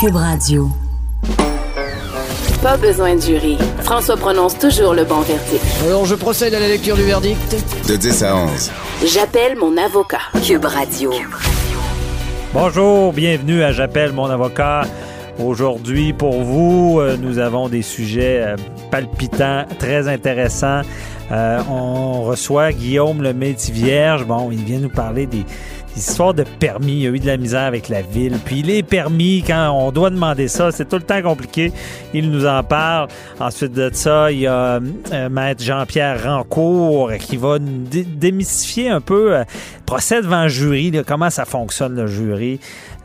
Cube Radio. Pas besoin de jury. François prononce toujours le bon verdict. Alors, je procède à la lecture du verdict. De 10 à 11. J'appelle mon avocat. Cube Radio. Bonjour, bienvenue à J'appelle mon avocat. Aujourd'hui, pour vous, euh, nous avons des sujets euh, palpitants, très intéressants. Euh, on reçoit Guillaume le Vierge. Bon, il vient nous parler des, histoire de permis. Il y a eu de la misère avec la ville. Puis les permis, quand on doit demander ça, c'est tout le temps compliqué. Il nous en parle. Ensuite de ça, il y a euh, Maître Jean-Pierre Rancourt qui va démystifier un peu euh, procès devant le jury, comment ça fonctionne le jury.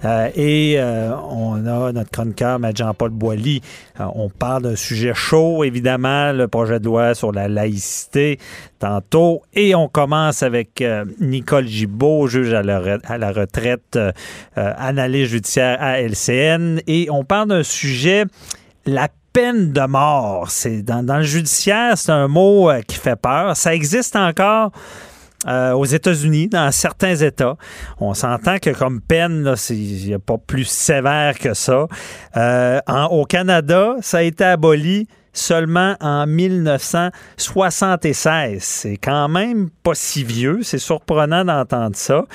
Euh, et euh, on a notre chroniqueur, M. Jean-Paul Boilly. Euh, on parle d'un sujet chaud, évidemment, le projet de loi sur la laïcité, tantôt. Et on commence avec Nicole Gibault, juge à la, retraite, analyse judiciaire à LCN. Et on parle d'un sujet, la peine de mort. C'est dans le judiciaire, c'est un mot qui fait peur. Ça existe encore euh, aux États-Unis, dans certains États. On s'entend que comme peine, il n'y a pas plus sévère que ça. Euh, au Canada, ça a été aboli seulement en 1976. C'est quand même pas si vieux. C'est surprenant d'entendre ça.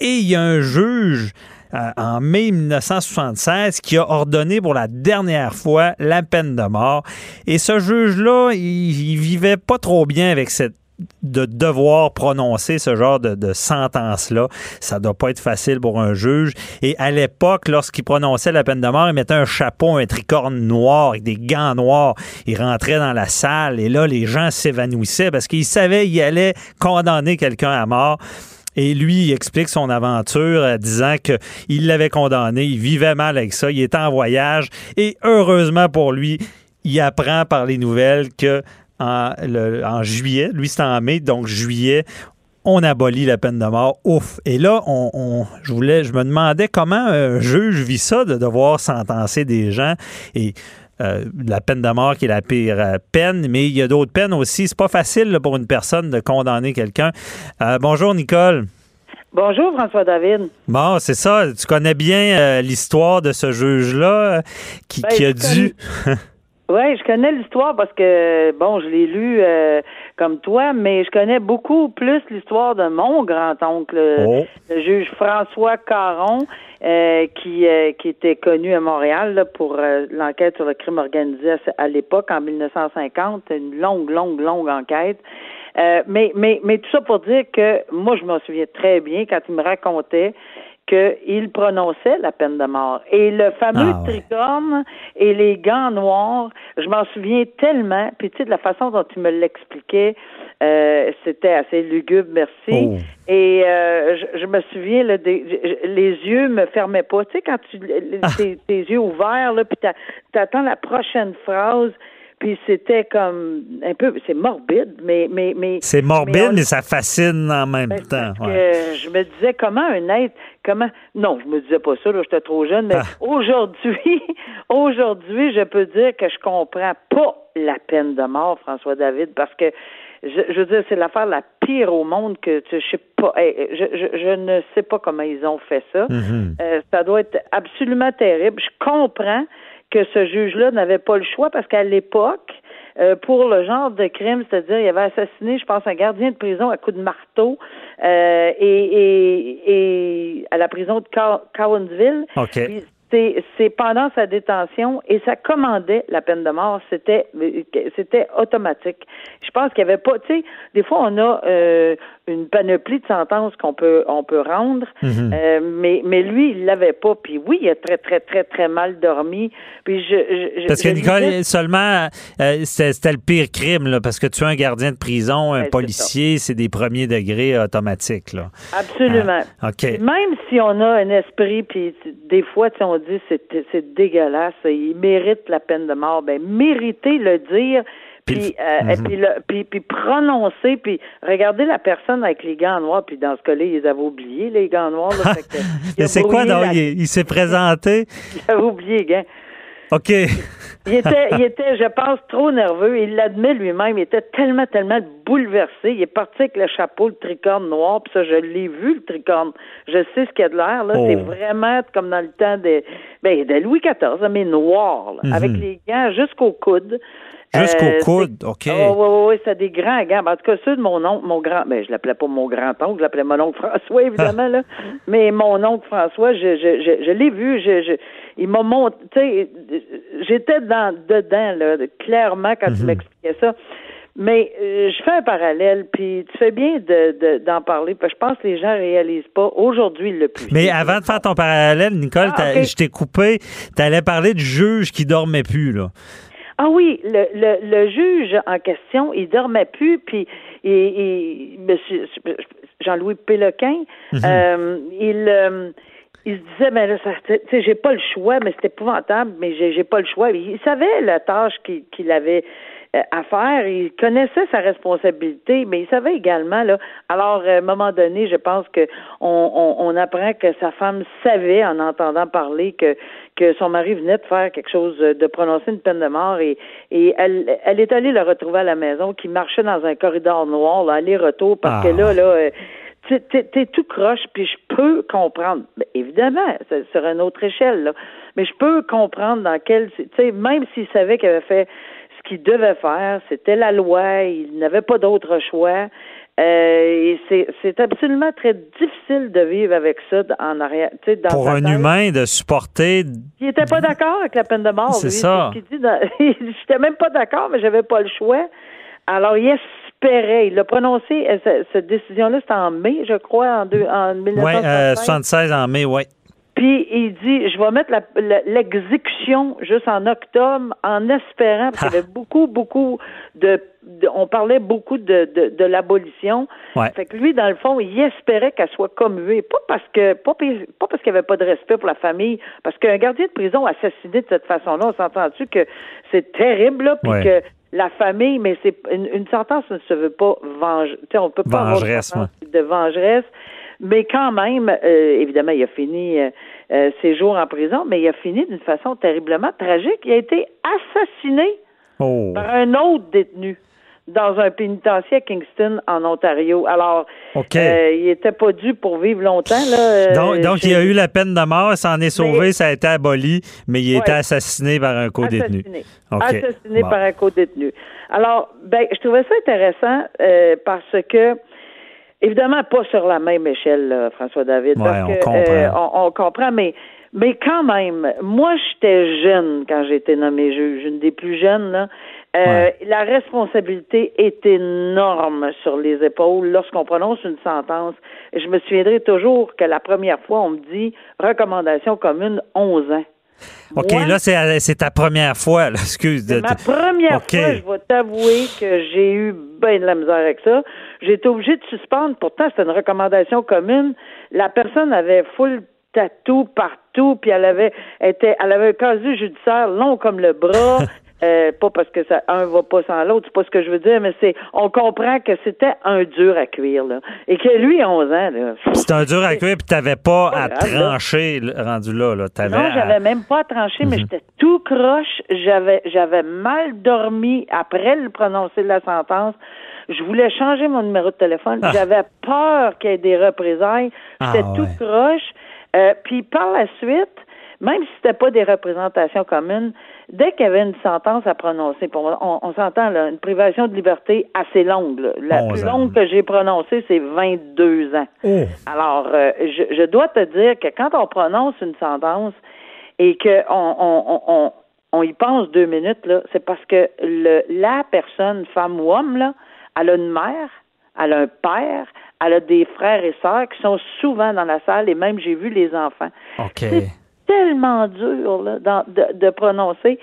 Et il y a un juge euh, en mai 1976 qui a ordonné pour la dernière fois la peine de mort. Et ce juge-là, il, il vivait pas trop bien avec cette de devoir prononcer ce genre de, sentence-là. Ça doit pas être facile pour un juge. Et à l'époque, lorsqu'il prononçait la peine de mort, il mettait un chapeau, un tricorne noir avec des gants noirs. Il rentrait dans la salle et là, les gens s'évanouissaient parce qu'il savait qu'il allait condamner quelqu'un à mort. Et lui, il explique son aventure en disant qu'il l'avait condamné, il vivait mal avec ça, il était en voyage et heureusement pour lui, il apprend par les nouvelles que en, juillet. Lui, c'était en mai, donc juillet, on abolit la peine de mort. Ouf. Et là, on, je voulais, je me demandais comment un juge vit ça de devoir sentencer des gens et euh, la peine de mort qui est la pire euh, peine, mais il y a d'autres peines aussi. C'est pas facile pour une personne de condamner quelqu'un. Euh, bonjour Nicole. Bonjour François David. Bon, c'est ça. Tu connais bien l'histoire de ce juge-là qui, qui, a ben, dû. Oui, je connais l'histoire parce que, bon, je l'ai lu euh, comme toi, mais je connais beaucoup plus l'histoire de mon grand-oncle, oh. le juge François Caron, euh, qui, euh, qui était connu à Montréal pour l'enquête sur le crime organisé à, l'époque, en 1950. Une longue, longue, longue enquête. mais, mais, mais tout ça pour dire que moi, je me souviens très bien quand il me racontait qu'il prononçait la peine de mort. Et le fameux ah, tricorne et les gants noirs, je m'en souviens tellement. Puis tu sais, de la façon dont tu me l'expliquais, euh, c'était assez lugubre, merci. Oh. Et euh, je, me souviens, là, les yeux me fermaient pas. Tu sais, quand tu ah. tes, yeux ouverts, là, puis t'attends la prochaine phrase. Puis c'était comme un peu, c'est morbide, mais mais mais. C'est morbide, mais, ça fascine en même ben, temps. je me disais comment un être, comment. Non, je me disais pas ça, là, j'étais trop jeune, mais ah. aujourd'hui, aujourd'hui, je peux dire que je comprends pas la peine de mort, François David, parce que je, veux dire, c'est l'affaire la pire au monde que tu, je sais pas, je, je, ne sais pas comment ils ont fait ça. Mm-hmm. Euh, ça doit être absolument terrible. Je comprends que ce juge-là n'avait pas le choix parce qu'à l'époque, euh, pour le genre de crime, c'est-à-dire il avait assassiné, je pense, un gardien de prison à coups de marteau euh, et, et, à la prison de Cowansville c'est pendant sa détention et ça commandait la peine de mort. C'était c'était automatique. Je pense qu'il y avait pas, tu sais, des fois on a euh, une panoplie de sentences qu'on peut on peut rendre, mhm. euh, mais mais lui il l'avait pas. Puis oui, il a très très très très mal dormi. Puis je, parce que Nicole seulement euh, c'était le pire crime là, parce que tu es un gardien de prison, un policier, c'est des premiers degrés automatiques là. Absolument. Ah, ok. Même si on a un esprit, puis des fois on dit c'est dégueulasse, il mérite la peine de mort. Ben mériter le dire puis, euh, mhm. puis, puis, prononcer, puis regarder la personne avec les gants noirs, puis dans ce cas-là, ils avaient oublié les gants noirs. Mais c'est quoi, donc? Il, s'est présenté? Il avait oublié les gants. OK. Il était, il était, je pense, trop nerveux. Il l'admet lui-même. Il était tellement, tellement bouleversé. Il est parti avec le chapeau, le tricorne noir. Puis ça, je l'ai vu, le tricorne. Je sais ce qu'il y a de l'air. Là, c'est Oh. vraiment comme dans le temps de, ben, de Louis XIV, mais noir, là, Mhm. avec les gants jusqu'au coude. Jusqu'au Euh, coude, OK. Oui, oui, oui, c'était des grands gants. Ben, En tout cas, ceux de mon oncle, mon grand, ben, je l'appelais pas mon grand-oncle, je l'appelais mon oncle François, évidemment, là. Mais mon oncle François, je, je, je, je l'ai vu, je, je, il m'a montré, tu sais, j'étais dans, dedans, là, clairement, quand tu m'expliquais ça. Mais euh, je fais un parallèle, puis tu fais bien de, de- d'en parler, parce que je pense que les gens réalisent pas aujourd'hui le plus. Mais avant de faire ton parallèle, Nicole, Ah, je t'ai coupé. Tu allais parler du juge qui dormait plus, là. Ah oui, le, le, le juge en question, il dormait plus, puis il, il- monsieur Jean-Louis Péloquin, euh, il, euh, il se disait, mais là, ça, tu sais, j'ai pas le choix, mais c'est épouvantable, mais j'ai, j'ai pas le choix. Il savait la tâche qu'il, qu'il avait euh, à faire, il connaissait sa responsabilité, mais il savait également, là, alors, à un moment donné, je pense que on, on, on apprend que sa femme savait, en entendant parler, que, que son mari venait de faire quelque chose, de prononcer une peine de mort, et, et elle, elle est allée le retrouver à la maison, qui marchait dans un corridor noir, là, aller-retour, parce Ah. que là, là, euh, t'es- tout croche, puis je peux comprendre. Ben, évidemment, c'est sur une autre échelle, là. Mais je peux comprendre dans quel, tu sais, même s'il savait qu'il avait fait ce qu'il devait faire, c'était la loi, il n'avait pas d'autre choix. Euh, et c'est absolument très difficile de vivre avec ça en arrière. Dans Pour un tête. humain de supporter. Il était pas d'accord avec la peine de mort. C'est ça. ce qu'il dit. dans- J'étais même pas d'accord, mais j'avais pas le choix. Alors, il espérait. Il a prononcé euh, ce- cette décision-là, c'était en mai, je crois, en, deux, en Oui, 1965. euh, 76 en mai, oui. Puis il dit, je vais mettre la- la- l'exécution juste en octobre, en espérant, parce qu'il y avait beaucoup, beaucoup de, de- on parlait beaucoup de, de, de l'abolition. Ouais. Fait que lui, dans le fond, il espérait qu'elle soit commuée, pas parce que, pas, pas parce qu'il n'y avait pas de respect pour la famille, parce qu'un gardien de prison assassiné de cette façon-là, on s'entend-tu que c'est terrible, là, puis Ouais. que la famille, mais c'est une, une sentence ne se veut pas venger. Tu sais, on peut pas avoir une Vengeresse, de vengeresse. Mais quand même, euh, évidemment, il a fini euh, euh, ses jours en prison, mais il a fini d'une façon terriblement tragique. Il a été assassiné Oh. par un autre détenu dans un pénitencier à Kingston, en Ontario. Alors, euh, il était pas dû pour vivre longtemps. Là, euh, donc, donc il a eu la peine de mort, s'en est sauvé, Mais- ça a été aboli, mais il a Ouais. été assassiné par un co-détenu. Assassiné. OK. Assassiné Bon. par un co-détenu. Alors, ben, je trouvais ça intéressant euh, parce que, évidemment, pas sur la même échelle, là, François David. Ouais, parce on que, comprend. on, on comprend, mais, mais quand même, moi, j'étais jeune quand j'ai été nommé juge, une des plus jeunes, là. Euh, Ouais. La responsabilité est énorme sur les épaules lorsqu'on prononce une sentence. Je me souviendrai toujours que la première fois, on me dit recommandation commune 11 ans. OK, Moi, là, c'est c'est ta première fois, là, excuse. de- ma première fois, je vais t'avouer que j'ai eu bien de la misère avec ça. J'ai été obligée de suspendre. Pourtant, c'était une recommandation commune. La personne avait full tatou partout, puis elle avait était, elle avait un casier judiciaire long comme le bras. Euh, pas parce que ça un va pas sans l'autre, c'est pas ce que je veux dire, mais c'est on comprend que c'était un dur à cuire là, et que lui, 11 ans là. C'est un dur à cuire, puis t'avais pas à trancher rendu là. là. Non, à- j'avais même pas tranché, mais j'étais tout croche. J'avais, j'avais mal dormi après le prononcer de la sentence. Je voulais changer mon numéro de téléphone. Ah. J'avais peur qu'il y ait des représailles. J'étais Ah, tout ouais. croche. Euh, puis par la suite, même si c'était pas des représentations communes, dès qu'il y avait une sentence à prononcer, pour moi, on, on s'entend là, une privation de liberté assez longue. là. La 11 plus ans. longue que j'ai prononcée, c'est 22 ans. Oh. Alors, euh, je, je dois te dire que quand on prononce une sentence et qu'on on, on, on, on y pense deux minutes, là, c'est parce que le, la personne, femme ou homme, là, elle a une mère, elle a un père, elle a des frères et sœurs qui sont souvent dans la salle et même j'ai vu les enfants. OK. C'est tellement dur là, dans- de, de prononcer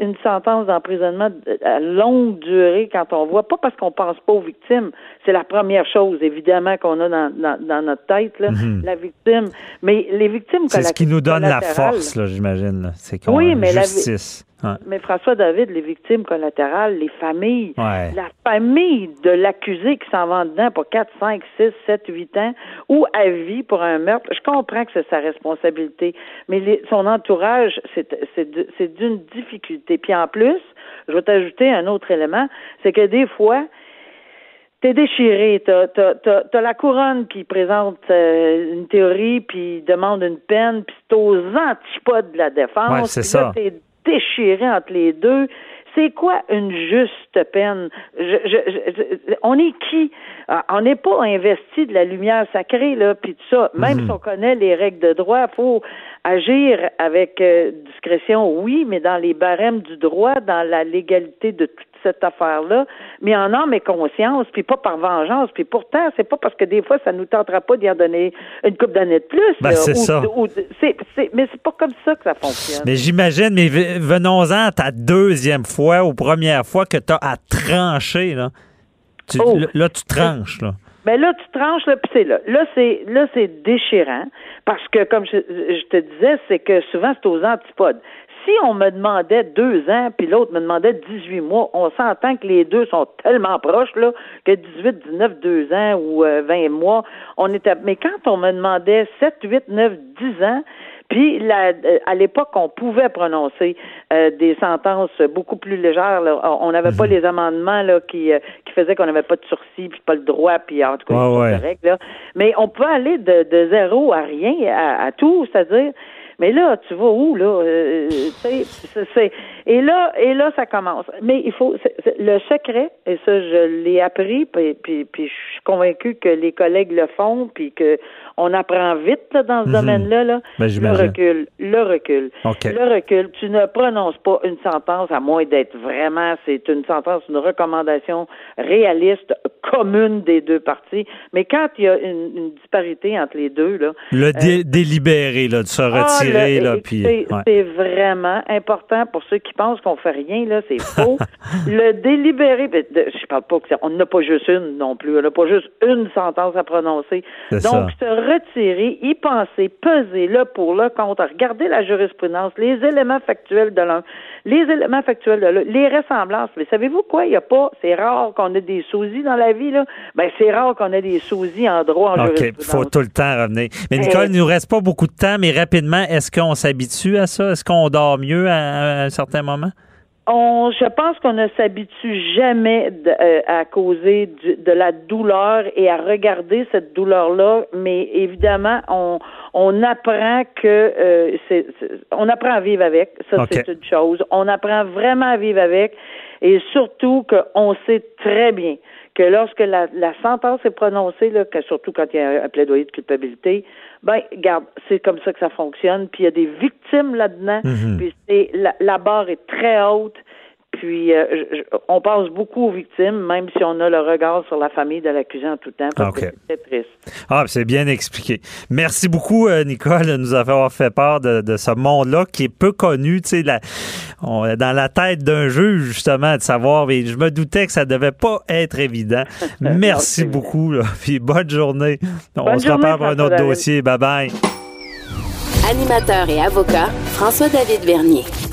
une sentence d'emprisonnement de- à longue durée quand on voit, pas parce qu'on pense pas aux victimes, c'est la première chose évidemment qu'on a dans, dans, dans notre tête, là, la victime, mais les victimes Mhm. C'est ce qui nous donne la force, j'imagine. C'est qu'on Oui, a mais la Mais François David, les victimes collatérales, les familles, la famille de l'accusé qui s'en va dedans pour 4, 5, 6, 7, 8 ans ou à vie pour un meurtre, je comprends que c'est sa responsabilité, mais son entourage, c'est d'une difficulté. Puis en plus, je vais t'ajouter un autre élément, c'est que des fois, t'es déchiré, t'as as, la couronne qui présente euh, une théorie puis demande une peine, puis c'est aux antipodes de la défense. Ouais, c'est ça déchiré entre les deux. C'est quoi une juste peine? on est qui? Ah, on n'est pas investi de la lumière sacrée, là, puis tout ça. Même mhm. si on connaît les règles de droit, il faut agir avec euh, discrétion, oui, mais dans les barèmes du droit, dans la légalité de toute cette affaire-là, mais en âme et conscience, puis pas par vengeance. Puis pourtant, c'est pas parce que des fois, ça nous tentera pas d'y en donner une coupe d'années de plus. Ben, c'est ça. mais c'est pas comme ça que ça fonctionne. Mais j'imagine, mais venons-en à ta deuxième fois ou première fois que tu as à trancher, là. Oh. là, tu tranches, là. Ben là, tu tranches, là, puis c'est là. Là, c'est là, c'est déchirant parce que, comme je, je te disais, c'est que souvent c'est aux antipodes si on me demandait deux ans, puis l'autre me demandait 18 mois, on s'entend que les deux sont tellement proches, là, que 18, 19, deux ans ou 20 euh, mois, on était, mais quand on me demandait 7, 8, 9, 10 ans, puis euh, à l'époque, on pouvait prononcer euh, des sentences beaucoup plus légères. On n'avait pas mhm. les amendements là, qui, qui faisaient qu'on n'avait pas de sursis, puis pas le droit, puis en tout cas, ouais, là. Mais on pouvait aller de, de zéro à rien, à tout, c'est-à-dire mais là, tu vas où, là? Euh, c'est, et là, et là, ça commence. Mais il faut le secret, et ça, je l'ai appris, puis, puis, puis je suis convaincue que les collègues le font, puis que on apprend vite là, dans ce mhm. domaine-là. Là. Ben, le recul, le recul, le recul. Tu ne prononces pas une sentence à moins d'être vraiment, c'est une sentence, une recommandation réaliste, commune des deux parties. Mais quand il y a une, disparité entre les deux, là, le euh, délibéré, là, de se ah, retirer, là, puis c'est vraiment important pour ceux qui pensent qu'on fait rien, là, c'est faux. le délibéré, ben, je parle pas que on n'a pas juste une non plus, on n'a pas juste une sentence à prononcer. Donc, retirer, y penser, peser le pour, le contre, regarder la jurisprudence, les éléments factuels de l'un, les éléments factuels de l'autre, les ressemblances. Mais savez-vous quoi? Il n'y a pas, c'est rare qu'on ait des sosies dans la vie, là. Ben, c'est rare qu'on ait des sosies en droit, en OK, il faut tout le temps revenir. Mais Nicole, il ne nous reste pas beaucoup de temps, mais rapidement, est-ce qu'on s'habitue à ça? Est-ce qu'on dort mieux à un certain moment? on, je pense qu'on ne s'habitue jamais euh, à causer de la douleur et à regarder cette douleur-là, mais évidemment, on, on apprend que euh, c'est, on apprend à vivre avec. Ça, c'est une chose. On apprend vraiment à vivre avec, et surtout qu'on sait très bien que lorsque la, la sentence est prononcée, là, que surtout quand il y a un plaidoyer de culpabilité, ben, garde, c'est comme ça que ça fonctionne. Puis il y a des victimes là-dedans. Mhm. Puis c'est la, la barre est très haute. Puis, euh, on pense beaucoup aux victimes, même si on a le regard sur la famille de l'accusé en tout temps, parce c'est triste. Ah, c'est bien expliqué. Merci beaucoup, euh, Nicole, de nous avoir fait part de, ce monde-là qui est peu connu, tu sais, dans la tête d'un juge, justement, de savoir, mais je me doutais que ça devait pas être évident. Merci beaucoup, puis bonne journée. on se reparle pour un autre dossier. Bye-bye. Animateur et avocat, François-David Vernier.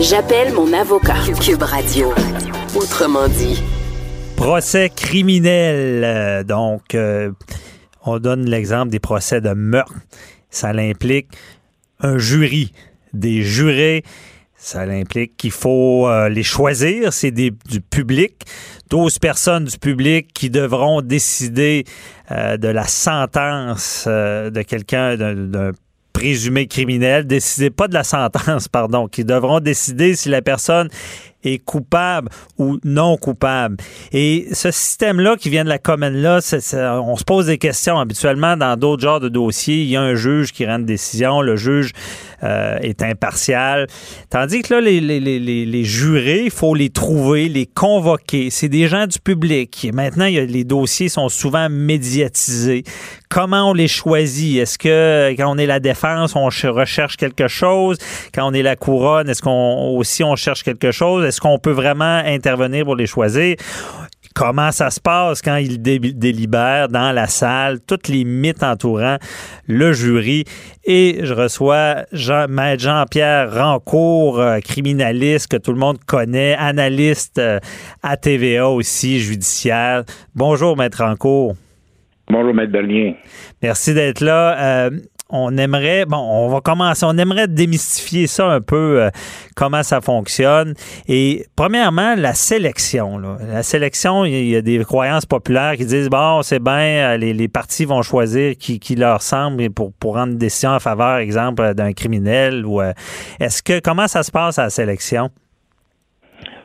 J'appelle mon avocat. Cube Radio. Autrement dit. Procès criminel. Euh, donc, euh, on donne l'exemple des procès de meurtre. Ça implique un jury, des jurés. Ça implique qu'il faut euh, les choisir. C'est du public. 12 personnes du public qui devront décider de la sentence de quelqu'un, d'un présumé criminel, décider pas de la sentence, pardon, qui devront décider si la personne est coupable ou non coupable. Et ce système-là qui vient de la commune là, on se pose des questions habituellement dans d'autres genres de dossiers. Il y a un juge qui rend une décision, le juge euh, est impartial. Tandis que là, les, les, les, les jurés, il faut les trouver, les convoquer. C'est des gens du public. Maintenant, les dossiers sont souvent médiatisés. Comment on les choisit? Est-ce que quand on est la défense, on recherche quelque chose? Quand on est la couronne, est-ce qu'on aussi on cherche quelque chose? Est-ce qu'on peut vraiment intervenir pour les choisir? Comment ça se passe quand il délibère dans la salle, toutes les mythes entourant le jury. Et je reçois Jean, Maître Jean-Pierre Rancourt, euh, criminaliste que tout le monde connaît, analyste euh, à TVA aussi, judiciaire. Bonjour, Maître Rancourt. Bonjour, Maître Bernier. Merci d'être là. Euh, on aimerait, bon, on va commencer, on aimerait démystifier ça un peu, euh, comment ça fonctionne. Et premièrement, la sélection. La sélection, il y a des croyances populaires qui disent, bon, c'est bien, euh, les, partis vont choisir qui, leur semble pour, pour rendre une décision en faveur, exemple, d'un criminel. ou Est-ce que, comment ça se passe à la sélection?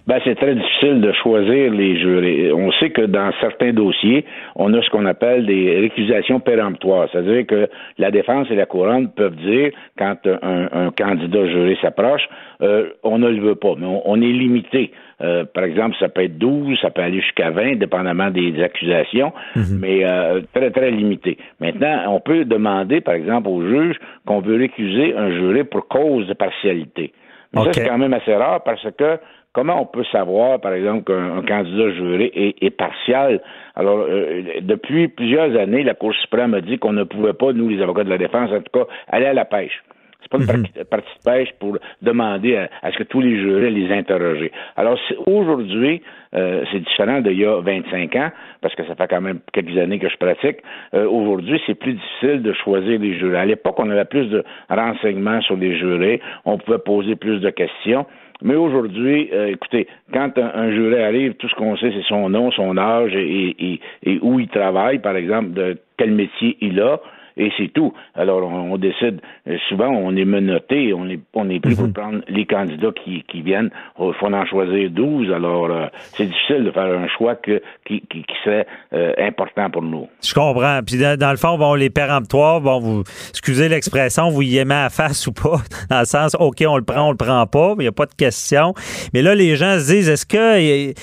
Ben, c'est très difficile de choisir les jurés. On sait que dans certains dossiers, on a ce qu'on appelle des récusations péremptoires. C'est-à-dire que la défense et la couronne peuvent dire, quand un, candidat juré s'approche, euh, on ne le veut pas, mais on, est limité. Euh, par exemple, ça peut être 12, ça peut aller jusqu'à 20, dépendamment des accusations, mhm. mais euh, très, très limité. Maintenant, on peut demander, par exemple, au juge qu'on veut récuser un juré pour cause de partialité. Mais ça, c'est quand même assez rare parce que Comment on peut savoir, par exemple, qu'un candidat juré est, partial? Alors, euh, depuis plusieurs années, la Cour suprême a dit qu'on ne pouvait pas, nous, les avocats de la défense, en tout cas, aller à la pêche. C'est pas une mhm. partie de pêche pour demander à, ce que tous les jurés les interroger. Alors, aujourd'hui, euh, c'est différent d'il y a 25 ans, parce que ça fait quand même quelques années que je pratique. Euh, aujourd'hui, c'est plus difficile de choisir les jurés. À l'époque, on avait plus de renseignements sur les jurés, on pouvait poser plus de questions. Mais aujourd'hui, euh, écoutez, quand un, juré arrive, tout ce qu'on sait, c'est son nom, son âge et, où il travaille, par exemple, de quel métier il a et c'est tout. Alors, on, décide, euh, souvent, on est menotté, on est, on est pris pour mhm. prendre les candidats qui, qui viennent. Il faut en choisir 12. Alors, euh, c'est difficile de faire un choix que, qui, qui, serait euh, important pour nous. Je comprends. Puis, dans, le fond, bon, les péremptoires, bon, vous, excusez l'expression, vous y aimez à face ou pas, dans le sens, OK, on le prend, on le prend pas, mais il n'y a pas de question. Mais là, les gens se disent, est-ce que,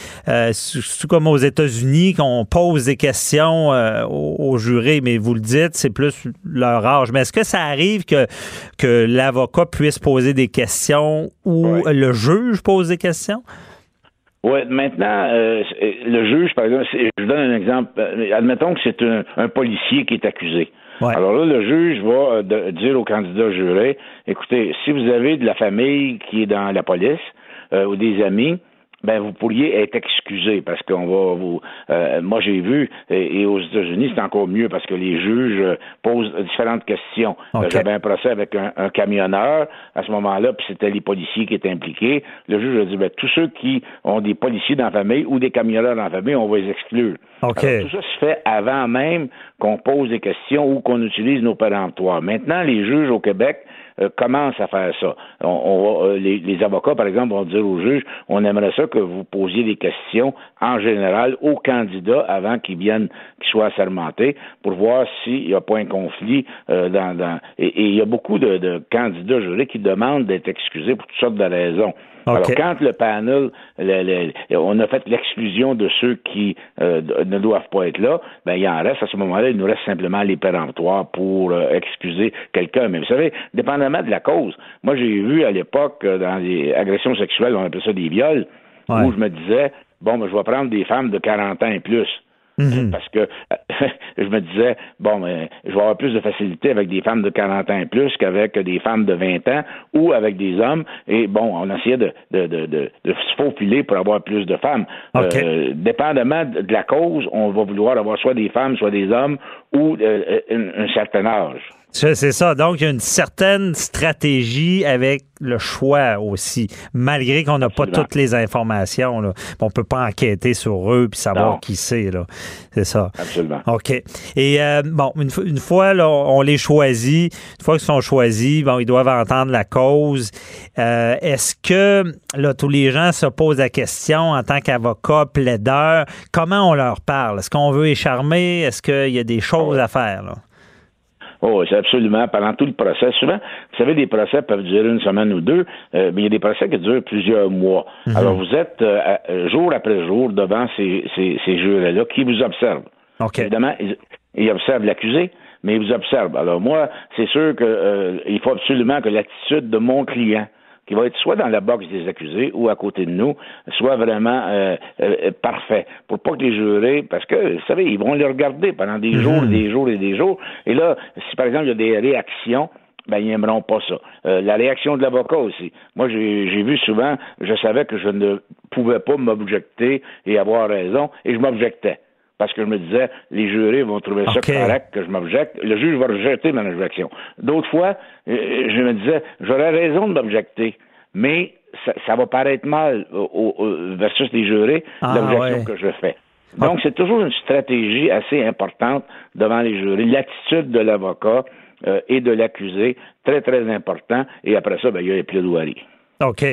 c'est comme aux États-Unis, qu'on pose des questions aux, aux jurés, mais vous le dites, c'est plus leur âge. Mais est-ce que ça arrive que, que l'avocat puisse poser des questions ou le juge pose des questions? Oui, maintenant, euh, le juge, par exemple, je donne un exemple. Euh, admettons que c'est un, policier qui est accusé. Alors là, le juge va euh, dire au candidat juré, écoutez, si vous avez de la famille qui est dans la police ou des amis, ben vous pourriez être excusé parce qu'on va vous. Euh, moi j'ai vu et, aux États-Unis c'est encore mieux parce que les juges euh, posent différentes questions. Euh, j'avais un procès avec un, camionneur à ce moment-là, puis c'était les policiers qui étaient impliqués. Le juge a dit ben tous ceux qui ont des policiers dans la famille ou des camionneurs dans la famille, on va les exclure. tout ça se fait avant même qu'on pose des questions ou qu'on utilise nos péremptoires. Maintenant, les juges au Québec euh, commence à faire ça. On, euh, les, avocats, par exemple, vont dire au juge, on aimerait ça que vous posiez des questions en général aux candidats avant qu'ils viennent, qu'ils soient assermentés, pour voir s'il n'y a pas un conflit euh, dans, dans et, il y a beaucoup de, de candidats jurés qui demandent d'être excusés pour toutes sortes de raisons. Alors, quand le panel, on a fait l'exclusion de ceux qui euh, ne doivent pas être là, ben il en reste à ce moment-là, il nous reste simplement les péremptoires pour euh, excuser quelqu'un. Mais vous savez, dépendamment de la cause, moi j'ai vu à l'époque euh, dans les agressions sexuelles, on appelait ça des viols, où je me disais, bon, ben, je vais prendre des femmes de 40 ans et plus. Mhm. Parce que je me disais, bon, mais je vais avoir plus de facilité avec des femmes de 40 ans et plus qu'avec des femmes de 20 ans ou avec des hommes. Et bon, on essayait de, de, de, de, se faufiler pour avoir plus de femmes. Euh, dépendamment de la cause, on va vouloir avoir soit des femmes, soit des hommes ou euh, un certain âge. C'est ça. Donc, il y a une certaine stratégie avec le choix aussi, malgré qu'on n'a pas toutes les informations. Là. On peut pas enquêter sur eux puis savoir qui c'est. C'est ça. Absolument. OK. Et euh, bon, une, fois là, on les choisit, une fois qu'ils sont choisis, bon, ils doivent entendre la cause. Euh, est-ce que là, tous les gens se posent la question en tant qu'avocat, plaideur, comment on leur parle? Est-ce qu'on veut écharmer? Est-ce qu'il y a des choses à faire? Là? Oh, c'est absolument. Pendant tout le procès, souvent, vous savez, des procès peuvent durer une semaine ou deux, euh, mais il y a des procès qui durent plusieurs mois. Mhm. Alors, vous êtes euh, jour après jour devant ces, ces, ces jurés-là qui vous observent. Évidemment, ils, observent l'accusé, mais ils vous observent. Alors, moi, c'est sûr qu'il euh, faut absolument que l'attitude de mon client qui va être soit dans la box des accusés ou à côté de nous, soit vraiment euh, euh, parfait. Pour pas que les jurés, parce que, vous savez, ils vont les regarder pendant des jours et mhm. des jours et des jours. Et là, si par exemple il y a des réactions, ben ils n'aimeront pas ça. Euh, la réaction de l'avocat aussi. Moi, j'ai vu souvent, je savais que je ne pouvais pas m'objecter et avoir raison, et je m'objectais parce que je me disais, les jurés vont trouver ça correct que je m'objecte. Le juge va rejeter mon objection. D'autres fois, euh, je me disais, j'aurais raison de m'objecter, mais ça, va paraître mal versus les jurés, ah, l'objection que je fais. Donc, c'est toujours une stratégie assez importante devant les jurés. L'attitude de l'avocat euh, et de l'accusé, très, très important. Et après ça, ben, il y a les plaidoiries. OK.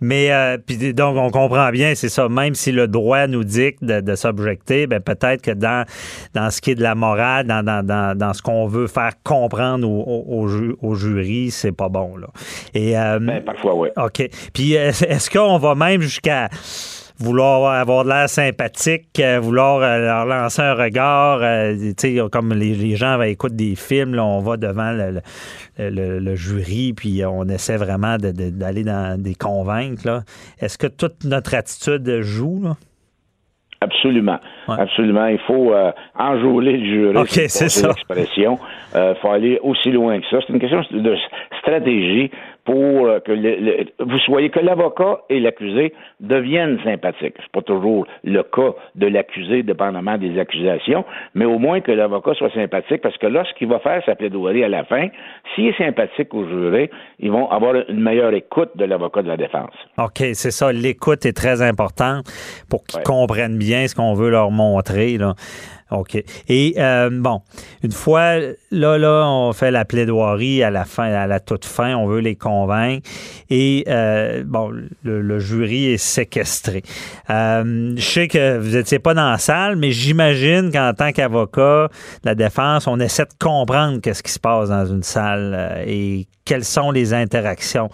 Mais euh, puis donc on comprend bien, c'est ça. Même si le droit nous dicte de, s'objecter, ben peut-être que dans dans ce qui est de la morale, dans, dans, dans, ce qu'on veut faire comprendre au, au, jury, c'est pas bon là. Et euh, ben, parfois oui. OK. Puis est-ce qu'on va même jusqu'à vouloir avoir de l'air sympathique, euh, vouloir euh, leur lancer un regard, euh, comme les, gens écoutent des films, on va devant le, jury, puis on essaie vraiment d'aller dans des convaincre. Est-ce que toute notre attitude joue? Là? Absolument. Absolument. Il faut enjouler le jury. OK, c'est ça. l'expression. Il faut aller aussi loin que ça. C'est une question de stratégie pour euh, que vous soyez que l'avocat et l'accusé deviennent sympathiques. C'est pas toujours le cas de l'accusé, dépendamment des accusations, mais au moins que l'avocat soit sympathique, parce que lorsqu'il va faire sa plaidoirie à la fin, s'il est sympathique au juré, ils vont avoir une meilleure écoute de l'avocat de la défense. OK, c'est ça. L'écoute est très importante pour qu'ils comprennent bien ce qu'on veut leur montrer. Là. OK. Et euh, bon, une fois, là, là, on fait la plaidoirie à la fin, à la toute fin, on veut les convaincre. Et euh, bon, le, jury est séquestré. Euh, je sais que vous n'étiez pas dans la salle, mais j'imagine qu'en tant qu'avocat de la défense, on essaie de comprendre qu'est-ce qui se passe dans une salle et quelles sont les interactions.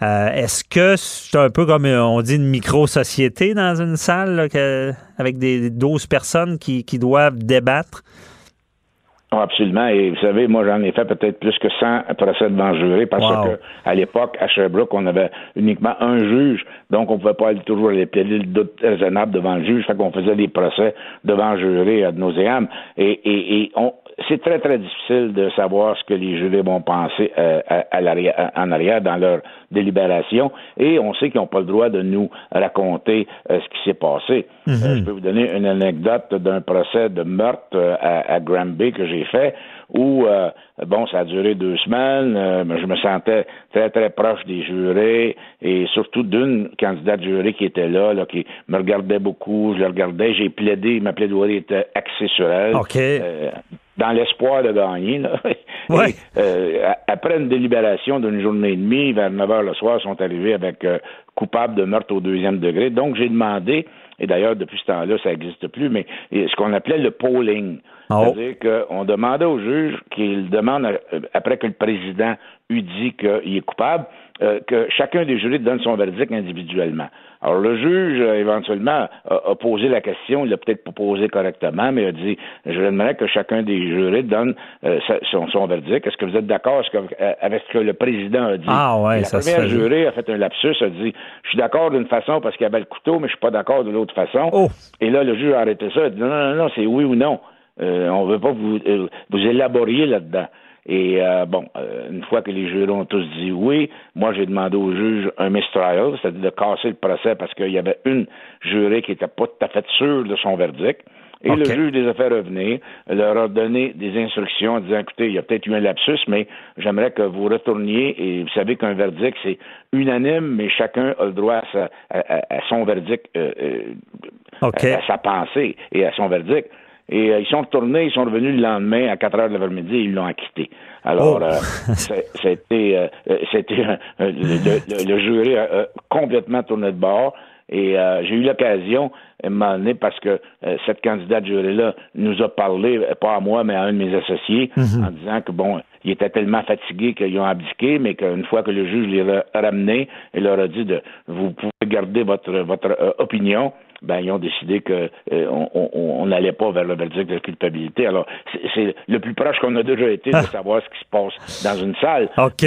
Est-ce que c'est un peu comme on dit une micro-société dans une salle avec des 12 personnes qui, qui doivent débattre? Oh, absolument. Et vous savez, moi, j'en ai fait peut-être plus que 100 procès devant jury parce que à l'époque, à Sherbrooke, on avait uniquement un juge. Donc, on pouvait pas aller toujours aller plaider le doute raisonnable devant le juge. Fait qu'on faisait des procès devant jury nauseam. Et, et, et on, c'est très, très difficile de savoir ce que les jurés vont penser euh, à, en arrière dans leur délibération. Et on sait qu'ils n'ont pas le droit de nous raconter euh, ce qui s'est passé. Euh, mhm. je peux vous donner une anecdote d'un procès de meurtre à, à Granby que j'ai fait où, bon, ça a duré deux semaines. je me sentais très, très proche des jurés et surtout d'une candidate jurée qui était là, là, qui me regardait beaucoup. Je le regardais. J'ai plaidé. Ma plaidoirie était axée sur elle dans l'espoir de gagner. Là. Euh, après une délibération d'une journée et demie, vers 9 heures le soir, ils sont arrivés avec euh, coupable de meurtre au deuxième degré. Donc, j'ai demandé, et d'ailleurs, depuis ce temps-là, ça n'existe plus, mais ce qu'on appelait le polling. Oh. C'est-à-dire qu'on demandait au juge qu'il demande, euh, après que le président eut dit qu'il est coupable, que chacun des jurés donne son verdict individuellement. Alors, le juge, euh, éventuellement, a, posé la question, il l'a peut-être pas posé correctement, mais il a dit, je voudrais que chacun des jurés donne euh, son, verdict. Est-ce que vous êtes d'accord? Euh, avec ce que le président a dit? Ah ouais, la première jurée a fait un lapsus, a dit, je suis d'accord d'une façon parce qu'il y avait le couteau, mais je suis pas d'accord de l'autre façon. Oh. Et là, le juge a arrêté ça, il a dit, non, non, non, c'est oui ou non. on veut pas que vous, vous élaboriez là-dedans. Et euh, bon, euh, une fois que les jurés ont tous dit oui, moi j'ai demandé au juge un mistrial, c'est-à-dire de casser le procès parce qu'il y avait une jurée qui n'était pas tout à fait sûre de son verdict. Et le juge les a fait revenir, leur a donné des instructions en disant écoutez, il y a peut-être eu un lapsus, mais j'aimerais que vous retourniez et vous savez qu'un verdict, c'est unanime, mais chacun a le droit à, son verdict, euh, à sa pensée et à son verdict. Et euh, ils sont retournés, ils sont revenus le lendemain à 4 heures de l'après-midi et ils l'ont acquitté. Alors, oh. euh, c'était, euh, c'était le, le, jury a complètement tourné de bord. Et j'ai eu l'occasion, à un moment donné, parce que cette candidate jury-là nous a parlé, pas à moi, mais à un de mes associés, mhm. en disant que, bon, ils étaient tellement fatigués qu'ils ont abdiqué, mais qu'une fois que le juge les a ramenés, il leur a dit de, vous pouvez garder votre, votre opinion, ben ils ont décidé que euh, on n'allait pas vers le verdict de culpabilité. Alors c'est le plus proche qu'on a déjà été de savoir ce qui se passe dans une salle. OK.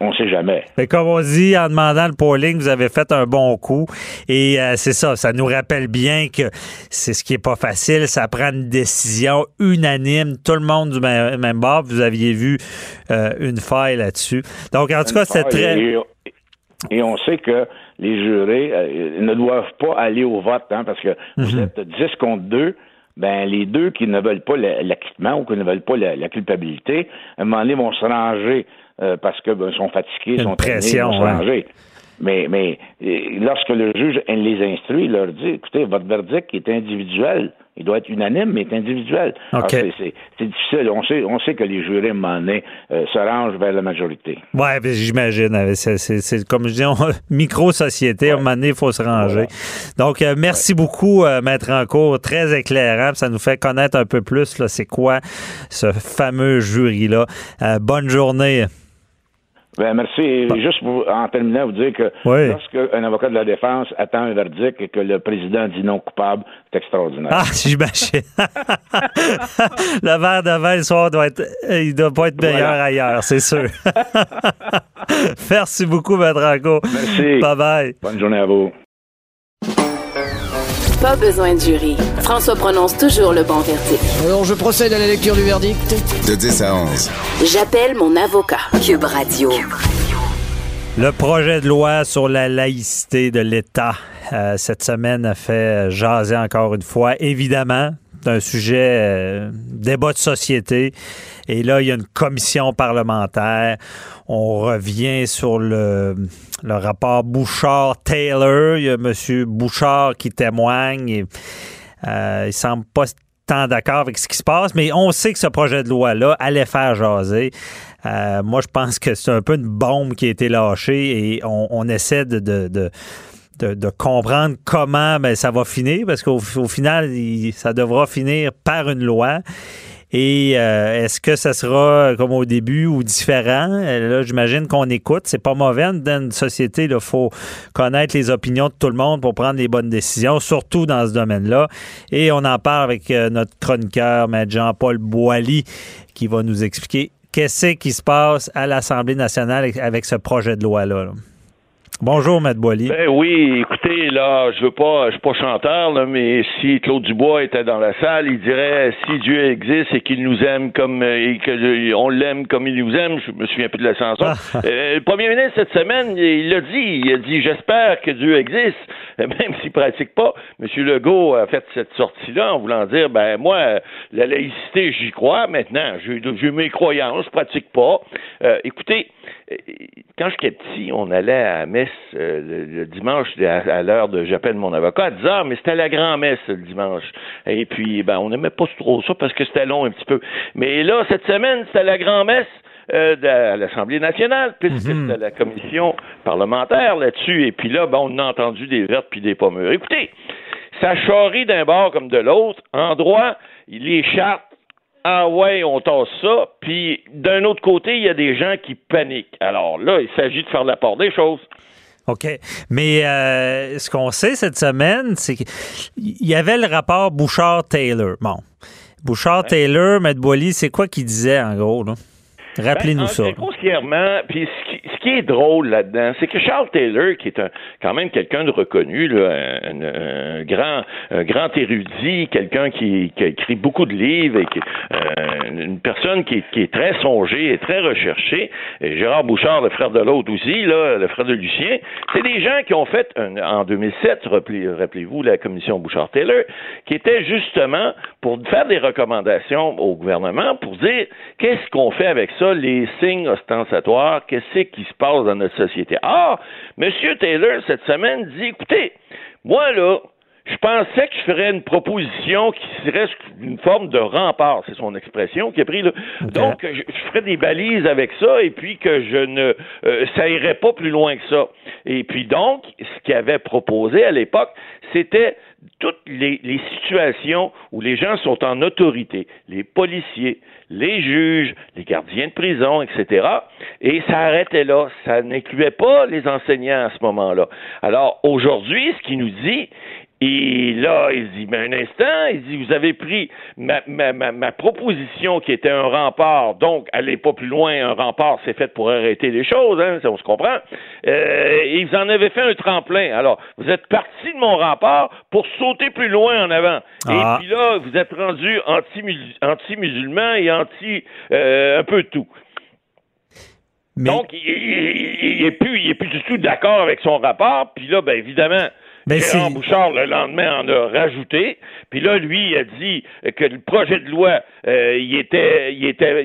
on ne sait jamais. Mais comme on dit, en demandant le polling, vous avez fait un bon coup. Et euh, c'est ça, ça nous rappelle bien que c'est ce qui est pas facile. Ça prend une décision unanime, tout le monde du même, bord. Vous aviez vu euh, une faille là-dessus. Donc, en tout cas, c'est très... Et, on sait que les jurés euh, ne doivent pas aller au vote, hein, parce que vous mhm. êtes 10 contre 2 ben les deux qui ne veulent pas l'acquittement ou qui ne veulent pas la, culpabilité, à un moment donné, vont se ranger euh, parce qu'ils ben, sont fatigués, sont pression, vont se ranger. Mais, mais lorsque le juge les instruit, il leur dit, écoutez, votre verdict est individuel. Il doit être unanime, mais individuel. C'est difficile. On sait, on sait que les jurés, à un moment donné, euh, se rangent vers la majorité. Oui, j'imagine. C'est comme je dis, micro-société. À un moment donné, il faut se ranger. Donc, euh, merci beaucoup, euh, Maître Encourt. Très éclairant. Ça nous fait connaître un peu plus c'est quoi ce fameux jury-là. bonne journée. Ben, merci. Juste pour, en terminant, vous dire que lorsqu'un avocat de la défense attend un verdict et que le président dit non coupable, c'est extraordinaire. Ah, j'imagine. le verre de vin le soir doit être, il doit pas être meilleur ailleurs, c'est sûr. merci beaucoup, Maître Merci. Bye bye. Bonne journée à vous. Pas besoin de jury. François prononce toujours le bon verdict. Alors, je procède à la lecture du verdict. De 10 à 11. J'appelle mon avocat. Cube Radio. Le projet de loi sur la laïcité de l'État, euh, cette semaine, a fait jaser encore une fois. Évidemment, un sujet euh, débat de société. Et là, il y a une commission parlementaire. On revient sur le, rapport Bouchard-Taylor. Il y a M. Bouchard qui témoigne. Et, euh, il semble pas tant d'accord avec ce qui se passe, mais on sait que ce projet de loi-là allait faire jaser. Euh, moi, je pense que c'est un peu une bombe qui a été lâchée et on, essaie de comprendre comment ben, ça va finir, parce qu'au final, ça devra finir par une loi. Et euh, est-ce que ça sera comme au début ou différent? Euh, là, j'imagine qu'on écoute. C'est pas mauvais dans une société. Il faut connaître les opinions de tout le monde pour prendre les bonnes décisions, surtout dans ce domaine-là. Et on en parle avec euh, notre chroniqueur. Jean-Paul Boilly, qui va nous expliquer qu'est-ce qui se passe à l'Assemblée nationale avec ce projet de loi-là. là Bonjour, Matt Boily. Ben oui, écoutez, là, je veux pas, je suis pas chanteur, là, mais si Claude Dubois était dans la salle, il dirait si Dieu existe et qu'il nous aime comme euh, et que on l'aime comme il nous aime, je me souviens plus de la chanson. Ah. Euh, le premier ministre cette semaine, il l'a dit, il a dit j'espère que Dieu existe, même s'il pratique pas. Monsieur Legault a fait cette sortie-là en voulant dire ben moi, la laïcité, j'y crois. Maintenant, j'ai mes croyances, je pratique pas. Euh, écoutez quand j'étais petit, on allait à messe euh, le, dimanche à, l'heure de j'appelle mon avocat à 10 heures, mais c'était la grand-messe le dimanche. Et puis, ben, on n'aimait pas trop ça parce que c'était long un petit peu. Mais là, cette semaine, c'était la grand-messe. Euh, de l'Assemblée nationale, puisque mhm. c'était la commission parlementaire là-dessus. Et puis là, ben, on a entendu des vertes puis des pommures. Écoutez, ça charrie d'un bord comme de l'autre. En droit, les chartes ah ouais, on tasse ça. Puis d'un autre côté, il y a des gens qui paniquent. Alors là, il s'agit de faire la part des choses. OK. Mais euh, ce qu'on sait cette semaine, c'est qu'il y avait le rapport Bouchard-Taylor. Bon. Bouchard-Taylor, M. Boily, c'est quoi qu'il disait en gros? Là? Rappelez-nous ben, ça. Grossièrement, puis ce qui, est drôle là-dedans, c'est que Charles Taylor, qui est un, quand même quelqu'un de reconnu, un, grand, un grand érudit, quelqu'un qui, qui, a écrit beaucoup de livres et qui, euh, une personne qui, qui, est très songée et très recherchée. Et Gérard Bouchard, le frère de l'autre aussi, le frère de Lucien, c'est des gens qui ont fait en 2007, rappelez-vous, la commission Bouchard-Taylor, qui était justement pour faire des recommandations au gouvernement pour dire qu'est-ce qu'on fait avec ça les signes ostentatoires, qu'est-ce qui se passe dans notre société. Or, M. Taylor, cette semaine, dit, écoutez, moi, là, je pensais que je ferais une proposition qui serait une forme de rempart, c'est son expression qui a pris. Là. Donc, je, ferais des balises avec ça et puis que je ne, euh, ça irait pas plus loin que ça. Et puis donc, ce qu'il avait proposé à l'époque, c'était toutes les, situations où les gens sont en autorité, les policiers, les juges, les gardiens de prison, etc. Et ça arrêtait là. Ça n'incluait pas les enseignants à ce moment-là. Alors aujourd'hui, ce qu'il nous dit, Et là, il dit, mais un instant, il dit, vous avez pris ma, ma, ma, proposition qui était un rempart, donc allez pas plus loin, un rempart, c'est fait pour arrêter les choses, hein, on se comprend. Euh, et vous en avez fait un tremplin. Alors, vous êtes parti de mon rempart pour sauter plus loin en avant. Et ah. puis là, vous êtes rendu anti-musulman et anti euh, un peu de tout. Donc, il n'est plus, il est plus du tout d'accord avec son rapport. Puis là, ben évidemment, mais Gérard Bouchard, le lendemain, en a rajouté. Puis là, lui, il a dit que le projet de loi, euh, il était, il était,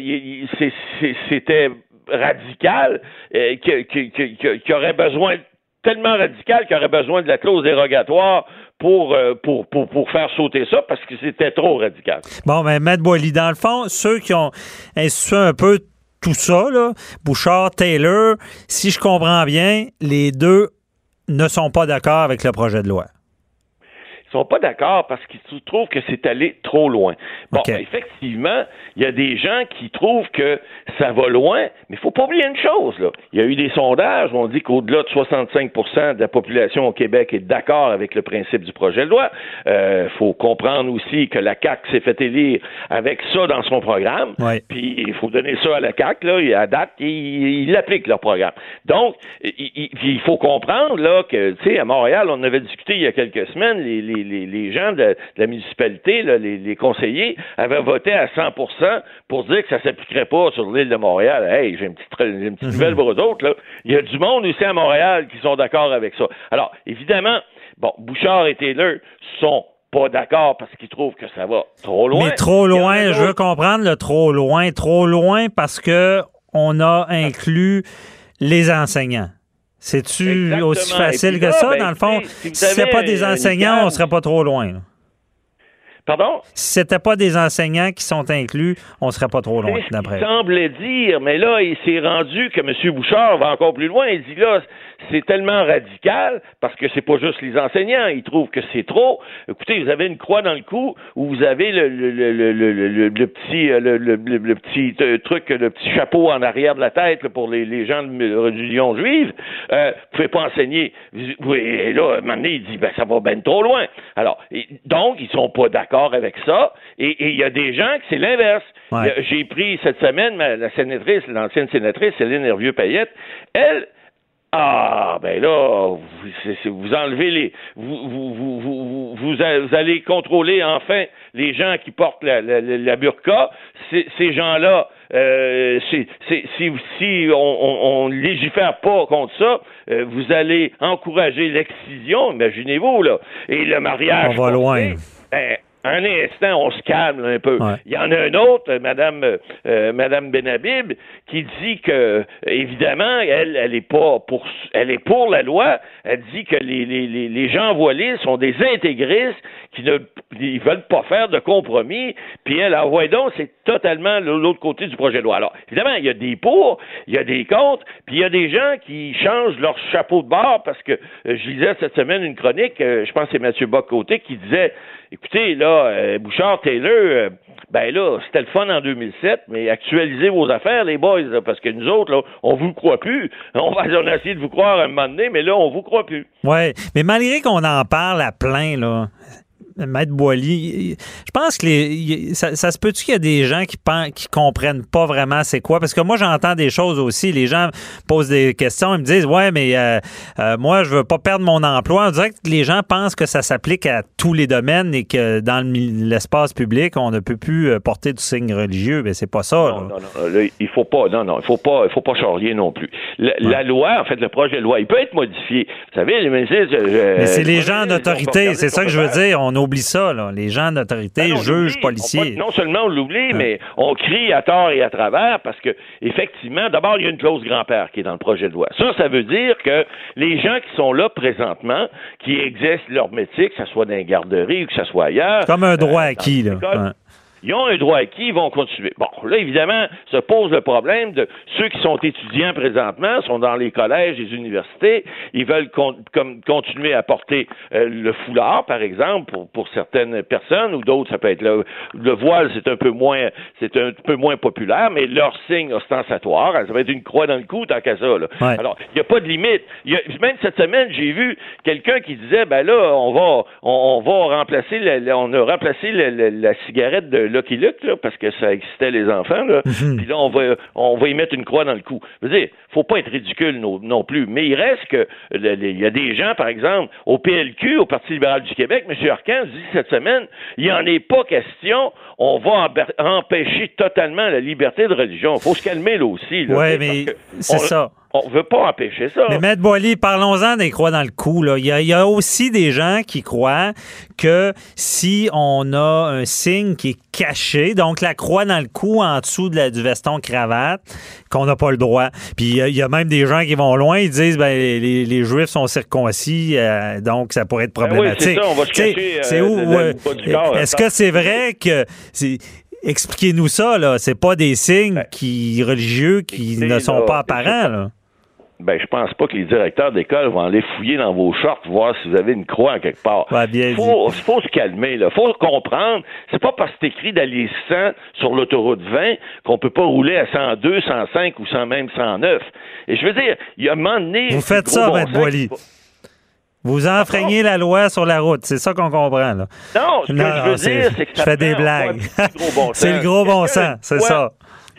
c'était radical, euh, qu'il aurait besoin tellement radical qu'il aurait besoin de la clause dérogatoire pour, euh, pour, pour, pour, faire sauter ça parce que c'était trop radical. Bon, mais Matt Boily, dans le fond, ceux qui ont institué un peu tout ça, là, Bouchard, Taylor, si je comprends bien, les deux ne sont pas d'accord avec le projet de loi sont pas d'accord parce qu'ils trouvent que c'est allé trop loin. Bon, effectivement, il y a des gens qui trouvent que ça va loin, mais il faut pas oublier une chose. Il y a eu des sondages où on dit qu'au-delà de 65% de la population au Québec est d'accord avec le principe du projet de loi. Il euh, faut comprendre aussi que la CAQ s'est fait élire avec ça dans son programme. Puis il faut donner ça à la CAQ. Là, et à date, ils appliquent leur programme. Donc, il, faut comprendre là que, tu sais, à Montréal, on avait discuté il y a quelques semaines, les, les, les gens de, la municipalité, là, les, les conseillers, avaient voté à 100% pour dire que ça s'appliquerait pas sur l'île de Montréal. Hey, j'ai une petite, une petite nouvelle pour eux autres. Là. Il y a du monde aussi à Montréal qui sont d'accord avec ça. Alors, évidemment, bon, Bouchard et Taylor sont pas d'accord parce qu'ils trouvent que ça va trop loin. Mais trop loin, je veux comprendre le trop loin. Trop loin parce que on a inclus les enseignants. C'est-tu aussi facile que ça, ben, dans le fond? Si c'était pas des enseignants, on serait pas trop loin. Pardon? Si c'était pas des enseignants qui sont inclus, on serait pas trop loin, d'après. Il semblait dire, mais là, il s'est rendu que M. Bouchard va encore plus loin. Il dit là, c'est tellement radical parce que c'est pas juste les enseignants. Ils trouvent que c'est trop. Écoutez, vous avez une croix dans le cou où vous avez le, le, le, le petit, le, petit truc, le petit chapeau en arrière de la tête pour les, les gens de religion juive. Euh, vous pouvez pas enseigner. Et là, un moment donné, il dit, ben, ça va bien trop loin. Alors, donc, ils sont pas d'accord avec ça. Et il y a des gens que c'est l'inverse. J'ai pris cette semaine la sénatrice, l'ancienne sénatrice, Céline Hervieux-Payette. Elle, ah, ben là, vous, vous enlevez les. Vous, vous, vous, vous, allez contrôler enfin les gens qui portent la, la, burqa. Ces gens-là, euh, si, si on, ne légifère pas contre ça, euh, vous allez encourager l'excision, imaginez-vous, là. Et le mariage. On va loin. Ben, un instant, on se calme un peu. Il y en a un autre, Madame, euh, Madame Benabib, qui dit que, évidemment, elle, elle est pas pour, elle est pour la loi. Elle dit que les, les, les gens voilés sont des intégristes qui ne ils veulent pas faire de compromis. Puis elle, envoie ah, donc, c'est totalement l'autre côté du projet de loi. Alors, évidemment, il y a des pour, il y a des contre, puis il y a des gens qui changent leur chapeau de bord parce que euh, je lisais cette semaine une chronique, euh, je pense que c'est Mathieu Bocoté qui disait écoutez, là, euh, Bouchard, Taylor, euh, ben là, c'était le fun en 2007, mais actualisez vos affaires, les boys, parce que nous autres, là, on vous croit plus. On va on a essayé de vous croire un moment donné, mais là, on vous croit plus. Oui, mais malgré qu'on en parle à plein, là, Maître Boily, je pense que les, ça, se peut-tu qu'il y a des gens qui pensent, qui comprennent pas vraiment c'est quoi? Parce que moi, j'entends des choses aussi. Les gens posent des questions, ils me disent, ouais, mais euh, euh, moi, je veux pas perdre mon emploi. On dirait que les gens pensent que ça s'applique à tous les domaines et que dans l'espace public, on ne peut plus euh, porter du signe religieux. Mais c'est pas ça. Non, non, non, il faut pas, non, non, il faut pas, il faut pas charrier non plus. La, loi, en fait, le projet de loi, il peut être modifié. Vous savez, les ministres. mais c'est les gens d'autorité, c'est ça que je veux dire. On oublie ça, là. les gens d'autorité, ben juges, policiers. non seulement on l'oublie, mais on crie à tort et à travers parce que, effectivement, d'abord, il y a une clause grand-père qui est dans le projet de loi. Ça, ça veut dire que les gens qui sont là présentement, qui exercent leur métier, que ce soit dans les garderies ou que ce soit ailleurs. Comme un droit euh, acquis, là. Ils ont un droit acquis, ils vont continuer. Bon, là, évidemment, se pose le problème de ceux qui sont étudiants présentement, sont dans les collèges, les universités, ils veulent comme continuer à porter euh, le foulard, par exemple, pour, pour certaines personnes, ou d'autres, ça peut être le, le voile, c'est un peu moins, c'est un peu moins populaire, mais leur signe ostentatoire, ça va être une croix dans le cou, tant qu'à ça. Là. Alors, il n'y a pas de limite. Y a, même cette semaine, j'ai vu quelqu'un qui disait, ben là, on va, on, va remplacer, on a remplacé la cigarette de Lucky Luke, là, parce que ça existait les enfants, là. Mhm. Puis là, on va, on va y mettre une croix dans le cou. Je veux dire, faut pas être ridicule non, plus. Mais il reste que, il y a des gens, par exemple, au PLQ, au Parti libéral du Québec, M. Arcan dit cette semaine, il n'y en est pas question, on va empêcher totalement la liberté de religion. Il faut se calmer là aussi. Oui, mais c'est ça. On ne veut pas empêcher ça. Mais Maître Boily, parlons-en des croix dans le cou. Il, y a, aussi des gens qui croient que si on a un signe qui est caché, donc la croix dans le cou en dessous de la, du veston cravate, qu'on n'a pas le droit. Puis il y, a même des gens qui vont loin, ils disent ben, les, Juifs sont circoncis, euh, donc ça pourrait être ben problématique. c'est où euh, Est-ce que c'est vrai que Expliquez-nous ça, là. C'est pas des signes ben, qui religieux qui ne sont pas apparents, là. Ben, je pense pas que les directeurs d'école vont aller fouiller dans vos shorts, voir si vous avez une croix quelque part. Il faut, faut, se calmer, là. Faut comprendre. C'est pas parce que c'est écrit d'aller 100 sur l'autoroute 20 qu'on peut pas rouler à 102, 105 ou 100 même 109. Et je veux dire, il y a un moment donné. Vous faites ça, Maître Boily. Vous enfreignez la loi sur la route, c'est ça qu'on comprend. Là. Non, ce que je veux dire, c'est que Je fais des blagues. c'est le gros bon sens, c'est ça.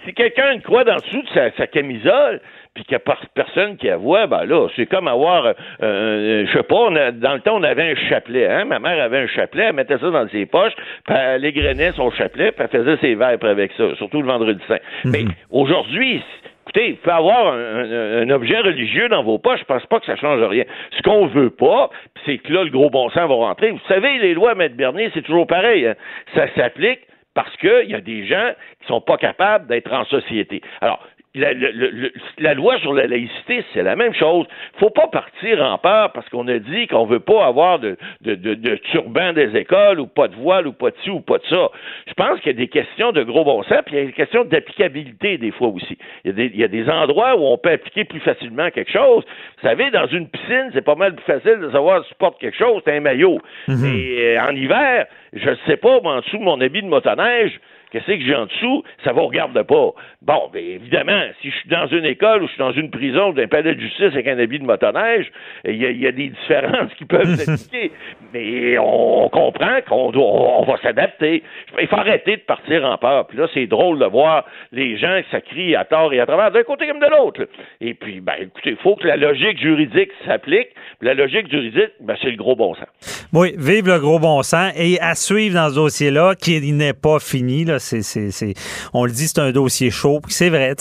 Si quelqu'un a une croix dans dessous de sa, sa camisole, puis qu'il n'y a personne qui la voit, ben là, c'est comme avoir, euh, euh, je sais pas, dans le temps, on avait un chapelet, hein? Ma mère avait un chapelet, elle mettait ça dans ses poches, puis elle égrenait son chapelet, puis elle faisait ses verres avec ça, surtout le vendredi saint. Mhm. Mais aujourd'hui, Écoutez, il peut avoir un, objet religieux dans vos poches, je pense pas que ça change rien. Ce qu'on veut pas, c'est que là, le gros bon sens va rentrer. Vous savez, les lois, Maître Bernier, c'est toujours pareil. Hein. Ça s'applique parce qu'il y a des gens qui sont pas capables d'être en société. Alors, la, loi sur la laïcité, c'est la même chose. faut pas partir en peur parce qu'on a dit qu'on veut pas avoir de, de, turban des écoles ou pas de voile ou pas de ci ou pas de ça. Je pense qu'il y a des questions de gros bon sens, puis il y a des questions d'applicabilité des fois aussi. Il y, a des, endroits où on peut appliquer plus facilement quelque chose. Vous savez, dans une piscine, c'est pas mal plus facile de savoir si tu portes quelque chose, c'est un maillot. Mm-hmm. Et euh, en hiver, je ne sais pas, en dessous de mon habit de motoneige, Qu'est-ce que j'ai en dessous? Ça vous regarde pas. Bon, bien évidemment, si je suis dans une école ou je suis dans une prison d'un palais de justice avec un habit de motoneige, il y, a des différences qui peuvent s'appliquer. Mais on comprend qu'on on va s'adapter. Il faut arrêter de partir en peur. Puis là, c'est drôle de voir les gens qui ça crie à tort et à travers, d'un côté comme de l'autre. Et puis, ben, écoutez, il faut que la logique juridique s'applique. La logique juridique, ben, c'est le gros bon sens. Oui, vive le gros bon sens. Et à suivre dans ce dossier-là, qui n'est pas fini, là, c'est, on le dit, c'est un dossier chaud. C'est vrai,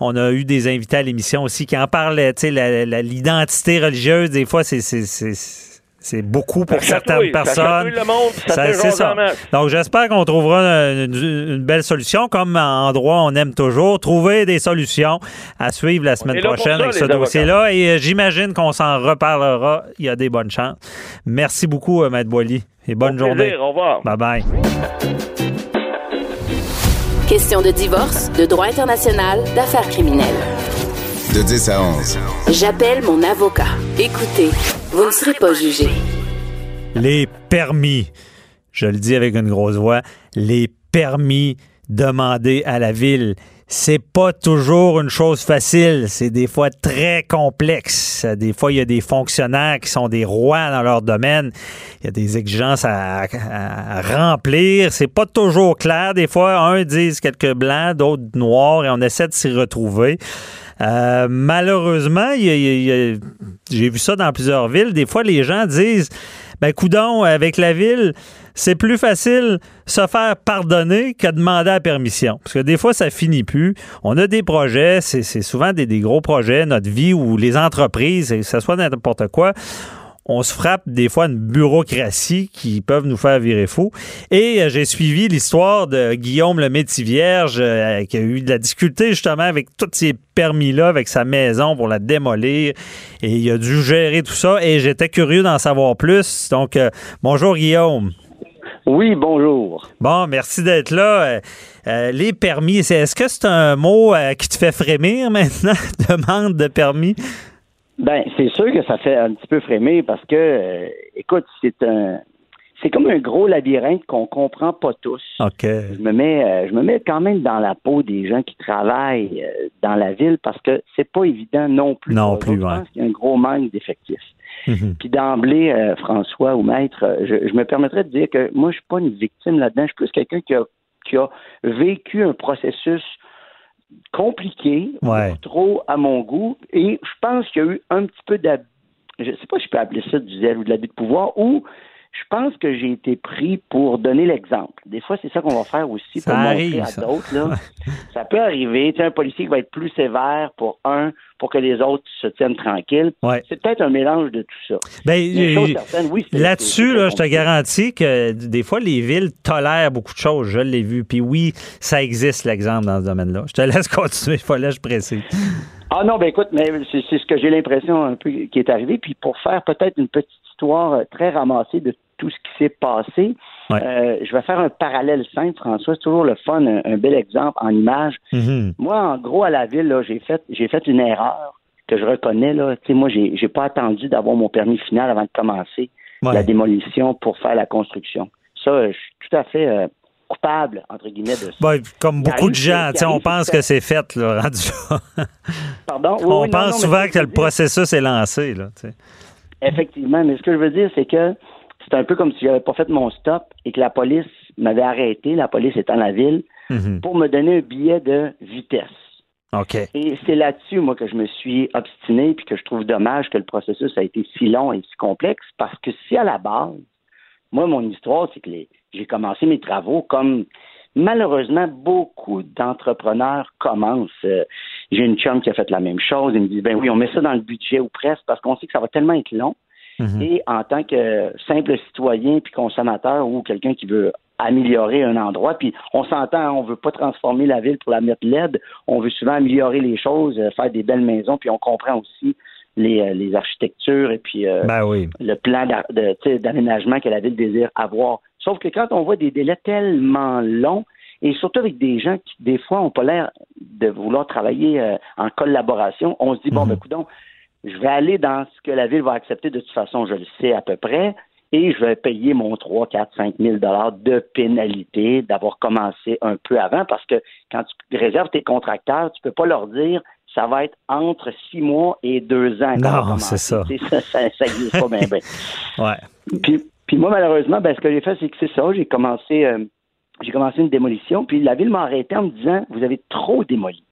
on a eu des invités à l'émission aussi qui en parlaient. l'identité religieuse, des fois, c'est, c'est beaucoup pour certaines personnes. c'est ça. Donc, j'espère qu'on trouvera une, belle solution. Comme en droit, on aime toujours trouver des solutions à suivre la semaine prochaine avec ce dossier-là. Et euh, j'imagine qu'on s'en reparlera. Il y a des bonnes chances. Merci beaucoup, euh, Maître Boily. Et bonne journée. Au revoir. Bye bye. Question de divorce, de droit international, d'affaires criminelles. De 10 à 11. J'appelle mon avocat. Écoutez, vous ne serez pas jugé. Les permis. Je le dis avec une grosse voix. Les permis demandés à la ville c'est pas toujours une chose facile. C'est des fois très complexe. Des fois, il y a des fonctionnaires qui sont des rois dans leur domaine. Il y a des exigences à, remplir. C'est pas toujours clair. Des fois, un disent quelques blancs, d'autres noirs, et on essaie de s'y retrouver. Euh, malheureusement, j'ai vu ça dans plusieurs villes. Des fois, les gens disent, ben, coudon, avec la ville, c'est plus facile se faire pardonner que demander la permission. Parce que des fois, ça finit plus. On a des projets, c'est souvent des, gros projets, notre vie ou les entreprises, que ce soit n'importe quoi on se frappe des fois une bureaucratie qui peuvent nous faire virer fou. Et euh, j'ai suivi l'histoire de Guillaume le Métis-Vierge euh, qui a eu de la difficulté justement avec tous ces permis-là, avec sa maison pour la démolir. Et il a dû gérer tout ça et j'étais curieux d'en savoir plus. Donc, euh, bonjour Guillaume. Oui, bonjour. Bon, merci d'être là. Euh, les permis, est-ce que c'est un mot qui te fait frémir maintenant, demande de permis? Ben, c'est sûr que ça fait un petit peu frémir parce que, écoute, c'est un, c'est comme un gros labyrinthe qu'on comprend pas tous. Je me mets, euh, je me mets quand même dans la peau des gens qui travaillent euh, dans la ville parce que c'est pas évident non plus. Non plus, Je pense qu'il y a un gros manque d'effectifs. Mhm. Puis d'emblée, euh, François ou Maître, je, me permettrais de dire que moi, je suis pas une victime là-dedans. Je suis plus quelqu'un qui a, qui a vécu un processus compliqué, trop à mon goût, et je pense qu'il y a eu un petit peu d'abus. Je sais pas si je peux appeler ça du zèle ou de l'abus de pouvoir, ou je pense que j'ai été pris pour donner l'exemple. Des fois, c'est ça qu'on va faire aussi pour montrer à d'autres. ça peut arriver. Tu sais, un policier qui va être plus sévère pour un, pour que les autres se tiennent tranquilles. C'est peut-être un mélange de tout ça. Ben, Là-dessus, je te garantis que des fois, les villes tolèrent beaucoup de choses. Je l'ai vu. Puis oui, ça existe, l'exemple, dans ce domaine-là. Je te laisse continuer. Il fallait que je précise. Ah non, ben écoute, mais c'est ce que j'ai l'impression un peu qui est arrivé. Puis pour faire peut-être une petite histoire très ramassée de tout ce qui s'est passé. Euh, je vais faire un parallèle simple, François. C'est toujours le fun, un, bel exemple en image. Mm-hmm. Moi, en gros, à la ville, j'ai fait, j'ai fait une erreur que je reconnais. Là. moi, j'ai, j'ai pas attendu d'avoir mon permis final avant de commencer la démolition pour faire la construction. Ça, je suis tout à fait euh, coupable, entre guillemets, de ça. comme beaucoup de gens, on pense que c'est fait, là, Pardon? on pense souvent que le processus est lancé. Là, Effectivement, mais ce que je veux dire, c'est que c'est un peu comme si j'avais pas fait mon stop et que la police m'avait arrêté, la police étant la ville, mhm. pour me donner un billet de vitesse. OK. Et c'est là-dessus, moi, que je me suis obstiné puis que je trouve dommage que le processus a été si long et si complexe parce que si à la base, moi, mon histoire, c'est que j'ai commencé mes travaux comme malheureusement beaucoup d'entrepreneurs commencent. Euh, j'ai une chum qui a fait la même chose. Il me dit ben oui, on met ça dans le budget ou presque parce qu'on sait que ça va tellement être long Mhm. Et en tant que simple citoyen puis consommateur ou quelqu'un qui veut améliorer un endroit, puis on s'entend, on veut pas transformer la ville pour la mettre laide, on veut souvent améliorer les choses, euh, faire des belles maisons, puis on comprend aussi les, euh, les architectures et puis euh, ben oui. le plan d'aménagement que la ville désire avoir. Sauf que quand on voit des délais tellement longs, et surtout avec des gens qui, des fois, n'ont pas l'air de vouloir travailler en collaboration, on se dit, bon, mhm. ben, coudons, je vais aller dans ce que la ville va accepter de toute façon, je le sais à peu près, et je vais payer mon 3, 4, 5 000 de pénalité d'avoir commencé un peu avant, parce que quand tu réserves tes contracteurs, tu peux pas leur dire ça va être entre six mois et deux ans. Non, c'est ça. ça. Ça n'existe pas bien. Ben. ouais. Puis, puis moi, malheureusement, ben, ce que j'ai fait, c'est que c'est ça. J'ai commencé, euh, j'ai commencé une démolition, puis la ville m'a arrêté en me disant Vous avez trop démoli.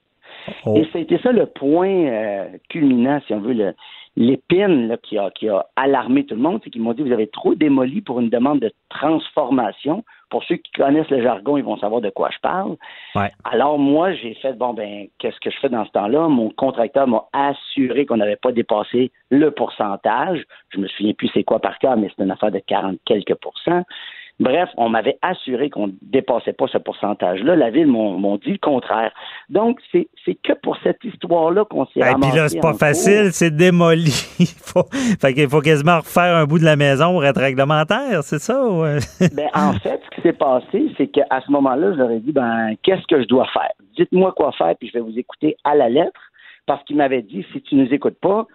Oh. Et c'était ça le point euh, culminant, si on veut, l'épine qui a, qui a alarmé tout le monde, c'est qu'ils m'ont dit vous avez trop démoli pour une demande de transformation. Pour ceux qui connaissent le jargon, ils vont savoir de quoi je parle. Alors moi, j'ai fait bon ben qu'est-ce que je fais dans ce temps-là? Mon contracteur m'a assuré qu'on n'avait pas dépassé le pourcentage. Je me souviens plus c'est quoi par cœur, mais c'est une affaire de 40 quelques pourcents. Bref, on m'avait assuré qu'on ne dépassait pas ce pourcentage-là. La ville m'ont dit le contraire. Donc, c'est que pour cette histoire-là qu'on s'est Et puis là, c'est pas facile, c'est démoli. Il faut, fait qu'il faut quasiment refaire un bout de la maison pour être réglementaire, c'est ça? ben, en fait, ce qui s'est passé, c'est qu'à ce moment-là, je leur ai dit, ben, qu'est-ce que je dois faire? Dites-moi quoi faire, puis je vais vous écouter à la lettre, parce qu'il m'avait dit, si tu nous écoutes pas,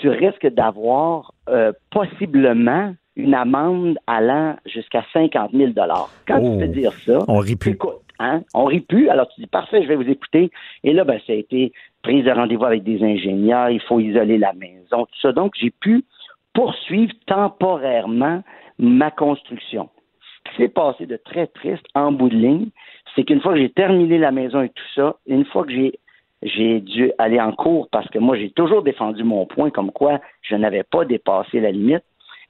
tu risques d'avoir euh, possiblement une amende allant jusqu'à 50 000 Quand tu fais oh. dire ça, on rit plus. Écoute, hein, on rit plus. Alors tu dis parfait, je vais vous écouter. Et là, ben, ça a été prise de rendez-vous avec des ingénieurs. Il faut isoler la maison, tout ça. Donc j'ai pu poursuivre temporairement ma construction. Ce qui s'est passé de très triste en bout de ligne, c'est qu'une fois que j'ai terminé la maison et tout ça, une fois que j'ai j'ai dû aller en cours parce que moi j'ai toujours défendu mon point comme quoi je n'avais pas dépassé la limite.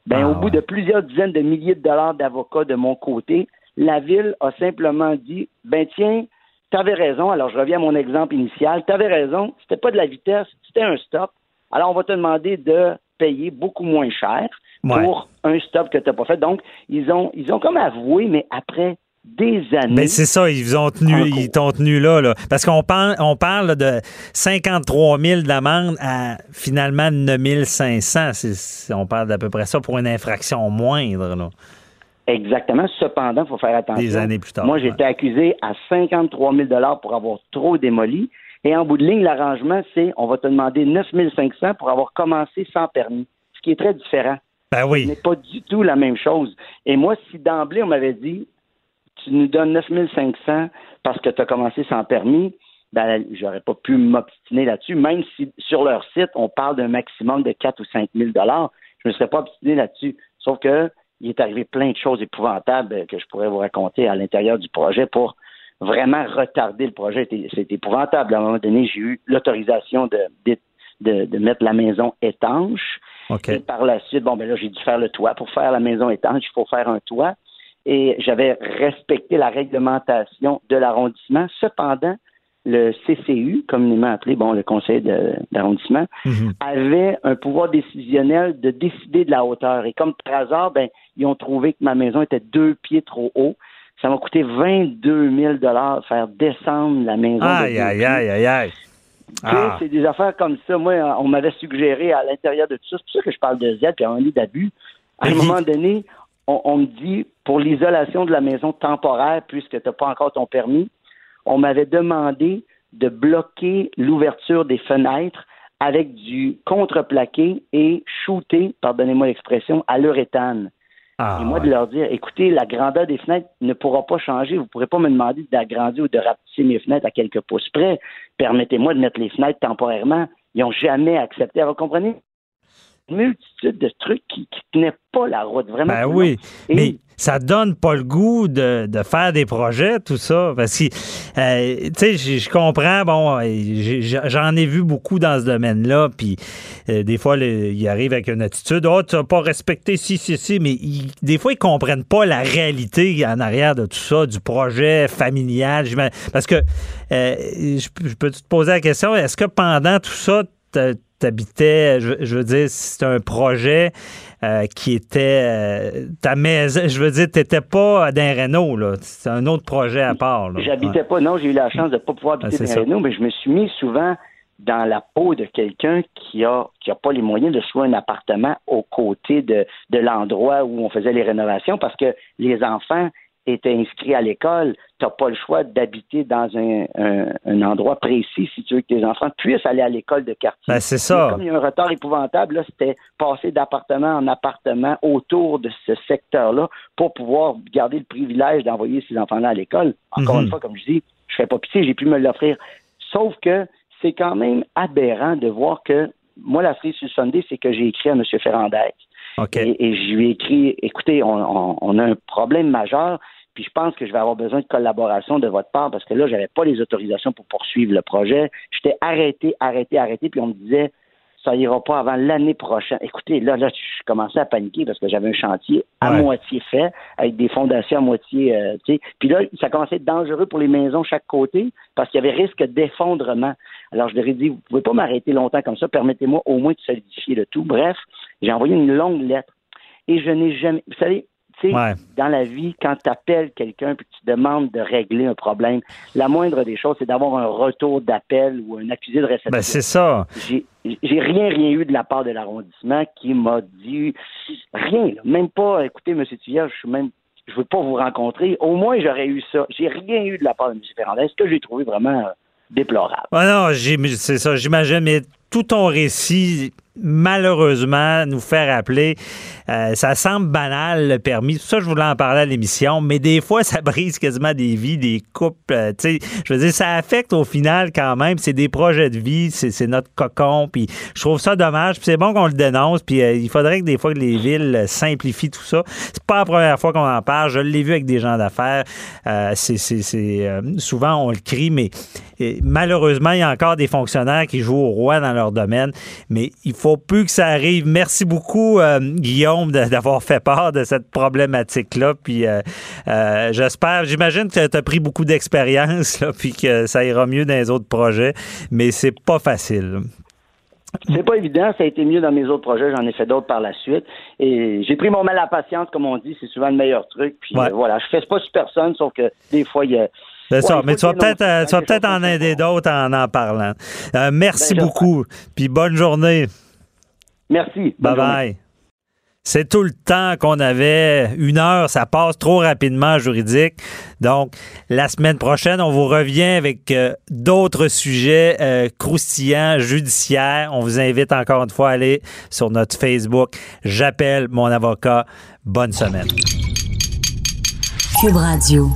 Ben, ah, au bout de plusieurs dizaines de milliers de dollars d'avocats de mon côté, la ville a simplement dit ben tiens, tu avais raison. Alors je reviens à mon exemple initial. Tu avais raison, c'était pas de la vitesse, c'était un stop. Alors on va te demander de payer beaucoup moins cher pour un stop que tu n'as pas fait. Donc ils ont ils ont comme avoué, mais après des années. Mais c'est ça, ils ont tenu, ils t'ont tenu là, là. Parce qu'on parle, on parle de 53 000 d'amende à finalement 9 500. on parle d'à peu près ça pour une infraction moindre, là. Exactement. Cependant, il faut faire attention. Des années plus tard. Moi, j'ai été accusé à 53 000 pour avoir trop démoli. Et en bout de ligne, l'arrangement, c'est on va te demander 9 500 pour avoir commencé sans permis, ce qui est très différent. Ben oui. Ce n'est pas du tout la même chose. Et moi, si d'emblée, on m'avait dit tu nous donnes 9 500 parce que tu as commencé sans permis, ben, j'aurais pas pu m'obstiner là-dessus, même si sur leur site, on parle d'un maximum de 4 ou 5 000 je ne me serais pas obstiné là-dessus. Sauf que il est arrivé plein de choses épouvantables que je pourrais vous raconter à l'intérieur du projet pour vraiment retarder le projet. C'est épouvantable. À un moment donné, j'ai eu l'autorisation de, de, mettre la maison étanche. Et par la suite, bon, ben là, j'ai dû faire le toit. Pour faire la maison étanche, il faut faire un toit. Et j'avais respecté la réglementation de l'arrondissement. Cependant, le CCU, communément appelé bon le conseil d'arrondissement, mhm. avait un pouvoir décisionnel de décider de la hauteur. Et comme par hasard, ben ils ont trouvé que ma maison était deux pieds trop haut. Ça m'a coûté 22 000 dollars faire descendre la maison. Aïe, aïe, aïe, aïe, aïe, ah. C'est des affaires comme ça. Moi, on m'avait suggéré à l'intérieur de tout ça. C'est pour ça que je parle de Z et un lit d'abus. À un moment donné, on, on me dit, pour l'isolation de la maison temporaire, puisque tu n'as pas encore ton permis, on m'avait demandé de bloquer l'ouverture des fenêtres avec du contreplaqué et shooter, pardonnez-moi l'expression, à l'uréthane. Ah, et moi, de leur dire, écoutez, la grandeur des fenêtres ne pourra pas changer. Vous ne pourrez pas me demander d'agrandir ou de rapetisser mes fenêtres à quelques pouces près. Permettez-moi de mettre les fenêtres temporairement. Ils n'ont jamais accepté. vous comprenez? Multitude de trucs qui ne tenaient pas la route, vraiment. Ben oui, mais ça donne pas le goût de, faire des projets, tout ça. Parce que, euh, tu sais, je comprends, bon, j'en ai vu beaucoup dans ce domaine-là, puis euh, des fois, ils arrivent avec une attitude, oh, tu n'as pas respecté si, si, si, mais des fois, ils comprennent pas la réalité en arrière de tout ça, du projet familial. Parce que, euh, je, je peux te poser la question, est-ce que pendant tout ça, t'habitais, je, je veux dire, c'est un projet euh, qui était euh, ta maison. Je veux dire, tu n'étais pas dans Renault, là. C'est un autre projet à part. J'habitais pas, non, j'ai eu la chance de ne pas pouvoir habiter ah, dans Renault, mais je me suis mis souvent dans la peau de quelqu'un qui a qui a pas les moyens de louer un appartement aux côtés de, de l'endroit où on faisait les rénovations parce que les enfants était inscrit à l'école, tu n'as pas le choix d'habiter dans un, un, endroit précis si tu veux que tes enfants puissent aller à l'école de quartier. Ben, c'est ça. comme il y a un retard épouvantable, là, c'était passer d'appartement en appartement autour de ce secteur-là pour pouvoir garder le privilège d'envoyer ses enfants-là à l'école. Encore une mhm. fois, comme je dis, je fais pas pitié, j'ai pu me l'offrir. Sauf que c'est quand même aberrant de voir que moi, la série sur Sunday, c'est que j'ai écrit à M. Ferrandez. Et, je lui ai écrit, écoutez, on, a un problème majeur, puis je pense que je vais avoir besoin de collaboration de votre part parce que là, j'avais pas les autorisations pour poursuivre le projet. J'étais arrêté, arrêté, arrêté, puis on me disait ça ira pas avant l'année prochaine. Écoutez, là, là, je commençais à paniquer parce que j'avais un chantier à moitié fait, avec des fondations à moitié, euh, tu sais. Puis là, ça commençait à être dangereux pour les maisons chaque côté parce qu'il y avait risque d'effondrement. Alors, je leur ai dit, vous pouvez pas m'arrêter longtemps comme ça, permettez-moi au moins de solidifier le tout. Bref, j'ai envoyé une longue lettre et je n'ai jamais, vous savez, dans la vie, quand tu appelles quelqu'un et que tu demandes de régler un problème, la moindre des choses, c'est d'avoir un retour d'appel ou un accusé de réception. Ben, c'est ça. J'ai rien, rien eu de la part de l'arrondissement qui m'a dit rien, même pas, écoutez, M. Tuyard, je suis même je veux pas vous rencontrer. Au moins, j'aurais eu ça. J'ai rien eu de la part de M. Ferrandez, ce que j'ai trouvé vraiment déplorable. Ah non, c'est ça, j'imagine, mais tout ton récit malheureusement nous faire appeler. Euh, ça semble banal, le permis. Ça, je voulais en parler à l'émission, mais des fois, ça brise quasiment des vies, des couples. Euh, je veux dire, ça affecte au final quand même. C'est des projets de vie, c'est notre cocon. Puis je trouve ça dommage. c'est bon qu'on le dénonce. Puis euh, il faudrait que des fois que les villes simplifient tout ça. C'est pas la première fois qu'on en parle. Je l'ai vu avec des gens d'affaires. c'est souvent on le crie, mais malheureusement, il y a encore des fonctionnaires qui jouent au roi dans leur domaine. Mais il faut faut plus que ça arrive. Merci beaucoup, euh, Guillaume, d'avoir fait part de cette problématique-là. Puis euh, euh, j'espère, j'imagine que tu as pris beaucoup d'expérience, puis que ça ira mieux dans les autres projets, mais c'est pas facile. C'est pas évident, ça a été mieux dans mes autres projets, j'en ai fait d'autres par la suite. Et j'ai pris mon mal à patience, comme on dit, c'est souvent le meilleur truc. Puis voilà, je fais pas sur personne, sauf que des fois, il y a c'est ça, mais tu vas peut-être peut en aider d'autres en en parlant. merci ben, beaucoup, puis bonne journée. Merci. Bye bye. C'est tout le temps qu'on avait. Une heure, ça passe trop rapidement juridique. Donc, la semaine prochaine, on vous revient avec euh, d'autres sujets euh, croustillants, judiciaires. On vous invite encore une fois à aller sur notre Facebook. J'appelle mon avocat. Bonne semaine. Cube Radio.